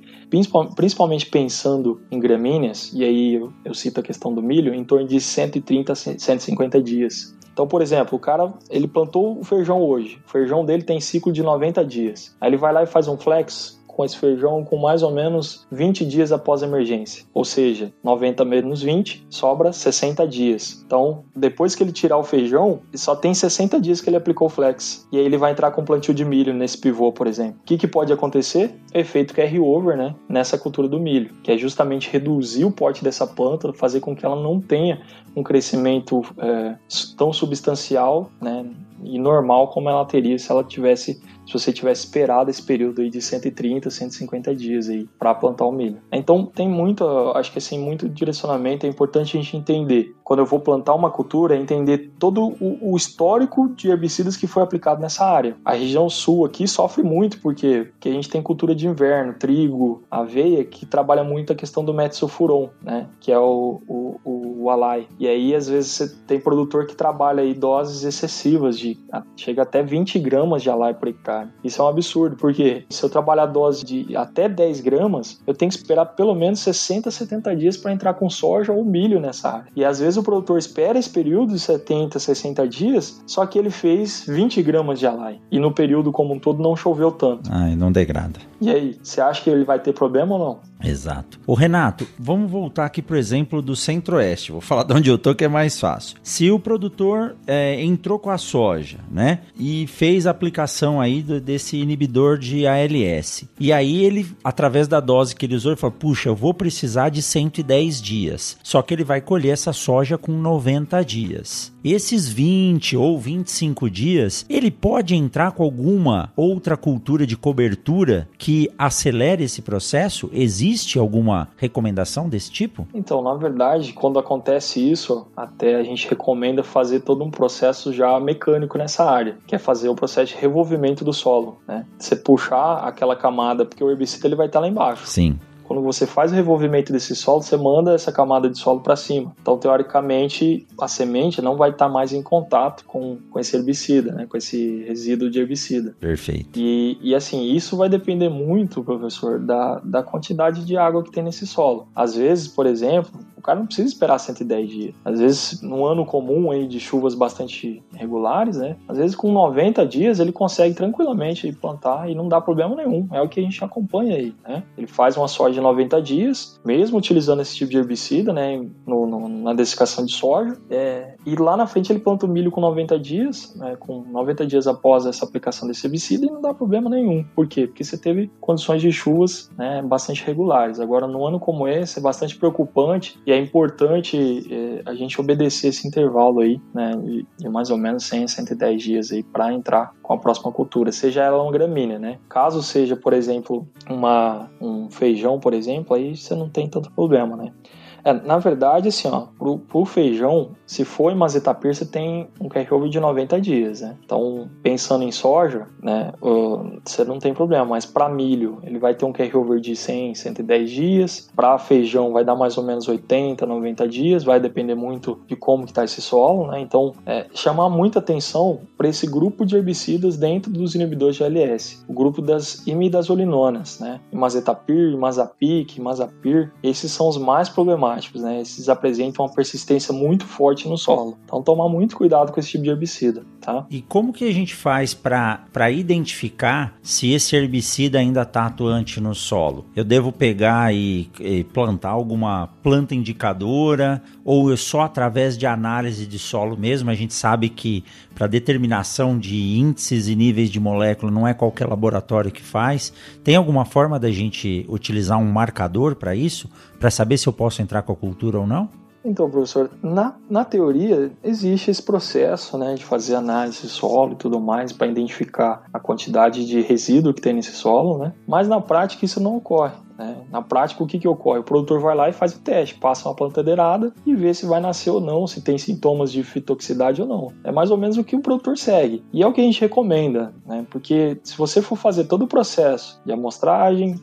principalmente pensando em gramíneas, e aí eu cito a questão do milho, em torno de 130 a 150 dias. Então, por exemplo, o cara ele plantou o feijão hoje. O feijão dele tem ciclo de 90 dias. Aí ele vai lá e faz um flex com esse feijão com mais ou menos 20 dias após a emergência. Ou seja, 90 menos 20 sobra 60 dias. Então, depois que ele tirar o feijão, só tem 60 dias que ele aplicou o flex. E aí ele vai entrar com plantio de milho nesse pivô, por exemplo. O que, que pode acontecer? Efeito carry-over, né? Nessa cultura do milho, que é justamente reduzir o porte dessa planta, fazer com que ela não tenha um crescimento é, tão substancial, né? E normal como ela teria se ela tivesse se você tivesse esperado esse período aí de 130, 150 dias aí para plantar o milho. Então tem muito, acho que assim, muito direcionamento, é importante a gente entender. Quando eu vou plantar uma cultura, é entender todo o, o histórico de herbicidas que foi aplicado nessa área. A região sul aqui sofre muito porque, porque a gente tem cultura de inverno, trigo, aveia, que trabalha muito a questão do metsulfuron, né, que é o, o, o alai. E aí às vezes você tem produtor que trabalha aí doses excessivas de chega até 20 gramas de alai por hectare. Isso é um absurdo, porque se eu trabalhar dose de até 10 gramas, eu tenho que esperar pelo menos 60, 70 dias para entrar com soja ou milho nessa área. E às vezes o produtor espera esse período de 70, 60 dias, só que ele fez 20 gramas de alai. E no período como um todo não choveu tanto. Ah, e não degrada. E aí, você acha que ele vai ter problema ou não? Exato. O Renato, vamos voltar aqui pro exemplo do Centro-Oeste. Vou falar de onde eu tô que é mais fácil. Se o produtor é, entrou com a soja, né, e fez a aplicação aí do, desse inibidor de ALS, e aí ele, através da dose que ele usou, ele falou: puxa, eu vou precisar de 110 dias. Só que ele vai colher essa soja com 90 dias. Esses 20 ou 25 dias, ele pode entrar com alguma outra cultura de cobertura que acelere esse processo? Existe alguma recomendação desse tipo? Então, na verdade, quando acontece isso, até a gente recomenda fazer todo um processo já mecânico nessa área, que é fazer o processo de revolvimento do solo, né? Você puxar aquela camada, porque o herbicida ele vai estar lá embaixo. Sim. Quando você faz o revolvimento desse solo, você manda essa camada de solo para cima. Então, teoricamente, a semente não vai estar mais em contato com, com esse herbicida, né? com esse resíduo de herbicida. Perfeito. E, e assim, isso vai depender muito, professor, da, da quantidade de água que tem nesse solo. Às vezes, por exemplo, cara não precisa esperar 110 dias. Às vezes, num ano comum aí de chuvas bastante regulares, né? Às vezes, com 90 dias, ele consegue tranquilamente plantar e não dá problema nenhum. É o que a gente acompanha aí, né? Ele faz uma soja de 90 dias, mesmo utilizando esse tipo de herbicida, né, no, no, na dessecação de soja. É, e lá na frente ele planta o milho com 90 dias, né, com 90 dias após essa aplicação desse herbicida e não dá problema nenhum. Por quê? Porque você teve condições de chuvas né, bastante regulares. Agora, num ano como esse, é bastante preocupante e é importante é, a gente obedecer esse intervalo aí, né, de, mais ou menos 100 a 110 dias aí para entrar com a próxima cultura, seja ela uma gramínea, né? Caso seja, por exemplo, uma, um feijão, por exemplo, aí você não tem tanto problema, né? É, na verdade, assim, ó, pro, pro feijão, se for em você tem um carryover de 90 dias, né? Então, pensando em soja, né, você não tem problema, mas para milho, ele vai ter um carryover de 100, 110 dias. Para feijão, vai dar mais ou menos 80, 90 dias, vai depender muito de como que tá esse solo, né? Então, é, chamar muita atenção para esse grupo de herbicidas dentro dos inibidores de ALS, o grupo das imidazolinonas, né? Mazetapir, Mazapic, Mazapir, esses são os mais problemáticos sistemáticos, né? Esses apresentam uma persistência muito forte no solo. Então, tomar muito cuidado com esse tipo de herbicida, tá? E como que a gente faz para identificar se esse herbicida ainda está atuante no solo? Eu devo pegar e, e plantar alguma planta indicadora ou eu só através de análise de solo mesmo? A gente sabe que para determinação de índices e níveis de molécula não é qualquer laboratório que faz. Tem alguma forma da gente utilizar um marcador para isso, para saber se eu posso entrar com a cultura ou não? Então, professor, na, na teoria existe esse processo né, de fazer análise de solo e tudo mais para identificar a quantidade de resíduo que tem nesse solo, né? mas na prática isso não ocorre. Né? Na prática, o que, que ocorre? O produtor vai lá e faz o teste, passa uma plantadeirada e vê se vai nascer ou não, se tem sintomas de fitoxicidade ou não. É mais ou menos o que o produtor segue. E é o que a gente recomenda, né? porque se você for fazer todo o processo de amostragem,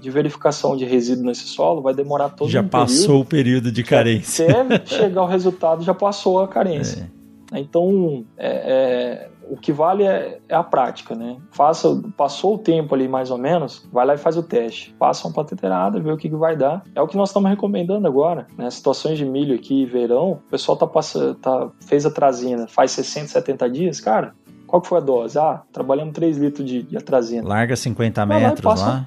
de verificação de resíduo nesse solo, vai demorar todo Já um passou período, o período de carência. Até chegar ao resultado, já passou a carência. É. Então, é, é, o que vale é, é, a prática, né? Faça, passou o tempo ali mais ou menos, vai lá e faz o teste. Passa uma patenteirada, vê o que, que vai dar. É o que nós estamos recomendando agora, né? Situações de milho aqui, verão, o pessoal tá passando, tá, fez a trazina, faz 60, 70 dias, cara, qual que foi a dose? Ah, trabalhamos 3 litros de, de atrazina. Larga 50 metros lá.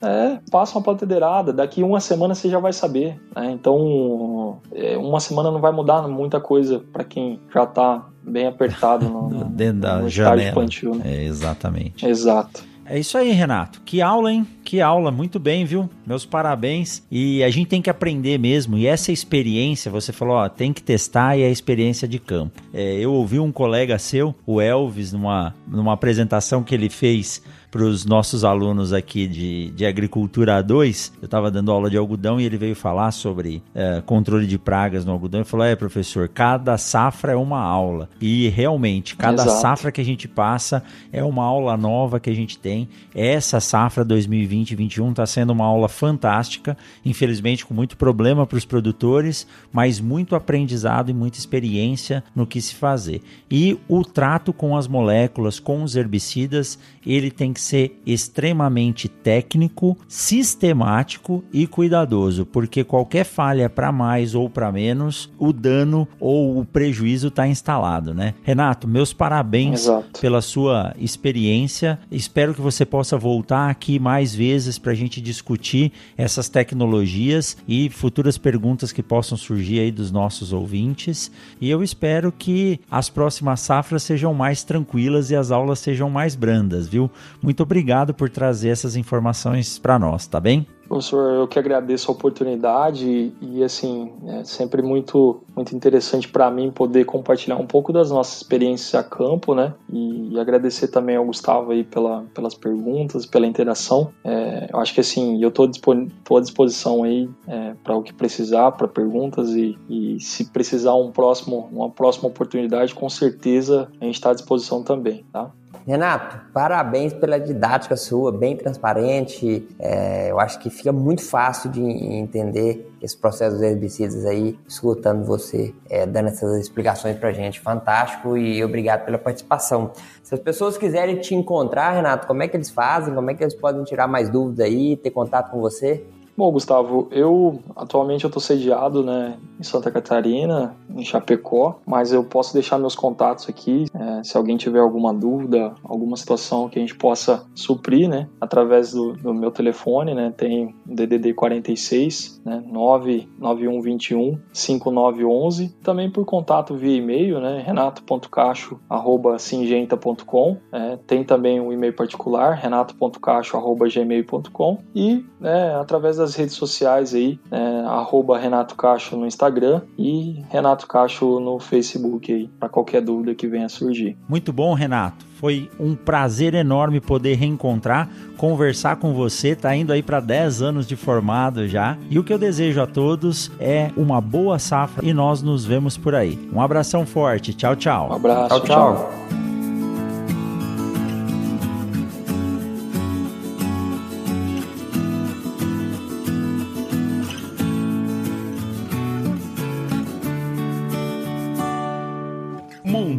É, passa uma patenteirada, daqui uma semana você já vai saber. Né? Então, é, uma semana não vai mudar muita coisa para quem já está bem apertado no, no, dentro da no janela. Infantil, né? É, exatamente. Exato. É isso aí, Renato. Que aula, hein? Que aula. Muito bem, viu? Meus parabéns. E a gente tem que aprender mesmo. E essa experiência, você falou, ó, tem que testar e é a experiência de campo. É, eu ouvi um colega seu, o Elvis, numa, numa apresentação que ele fez para os nossos alunos aqui de, de Agricultura 2. Eu estava dando aula de algodão e ele veio falar sobre é, controle de pragas no algodão. Ele falou: É, professor, cada safra é uma aula. E realmente, cada Exato. safra que a gente passa é uma aula nova que a gente tem. Essa safra 2020-21 está sendo uma aula fantástica. Infelizmente, com muito problema para os produtores, mas muito aprendizado e muita experiência no que se fazer. E o trato com as moléculas, com os herbicidas, ele tem que ser extremamente técnico, sistemático e cuidadoso, porque qualquer falha para mais ou para menos, o dano ou o prejuízo está instalado, né? Renato, meus parabéns Exato. pela sua experiência. Espero que você possa voltar aqui mais vezes para a gente discutir essas tecnologias e futuras perguntas que possam surgir aí dos nossos ouvintes. E eu espero que as próximas safras sejam mais tranquilas e as aulas sejam mais brandas, viu? Muito obrigado por trazer essas informações para nós, tá bem? Professor, eu que agradeço a oportunidade e, assim, é sempre muito, muito interessante para mim poder compartilhar um pouco das nossas experiências a campo, né? E, e agradecer também ao Gustavo aí pela, pelas perguntas, pela interação. É, eu acho que, assim, eu estou à disposição aí é, para o que precisar, para perguntas e, e, se precisar um próximo, uma próxima oportunidade, com certeza a gente está à disposição também, tá? Renato, parabéns pela didática sua, bem transparente. É, eu acho que fica muito fácil de entender esse processo dos herbicidas aí, escutando você, é, dando essas explicações pra gente. Fantástico e obrigado pela participação. Se as pessoas quiserem te encontrar, Renato, como é que eles fazem? Como é que eles podem tirar mais dúvidas aí, ter contato com você? Bom, Gustavo, eu atualmente eu estou sediado né, em Santa Catarina, em Chapecó, mas eu posso deixar meus contatos aqui. É, se alguém tiver alguma dúvida, alguma situação que a gente possa suprir, né, através do, do meu telefone, né, tem DDD 46, né, 99121 5911. Também por contato via e-mail, né, renato.cacho@singenta.com. É, tem também um e-mail particular, renato.cacho@gmail.com e né, através das redes sociais aí, é, arroba Renato Cacho no Instagram e Renato Cacho no Facebook aí, para qualquer dúvida que venha a surgir. Muito bom, Renato. Foi um prazer enorme poder reencontrar, conversar com você. Tá indo aí para 10 anos de formado já. E o que eu desejo a todos é uma boa safra e nós nos vemos por aí. Um abração forte. Tchau, tchau. Um abraço. tchau. tchau. tchau.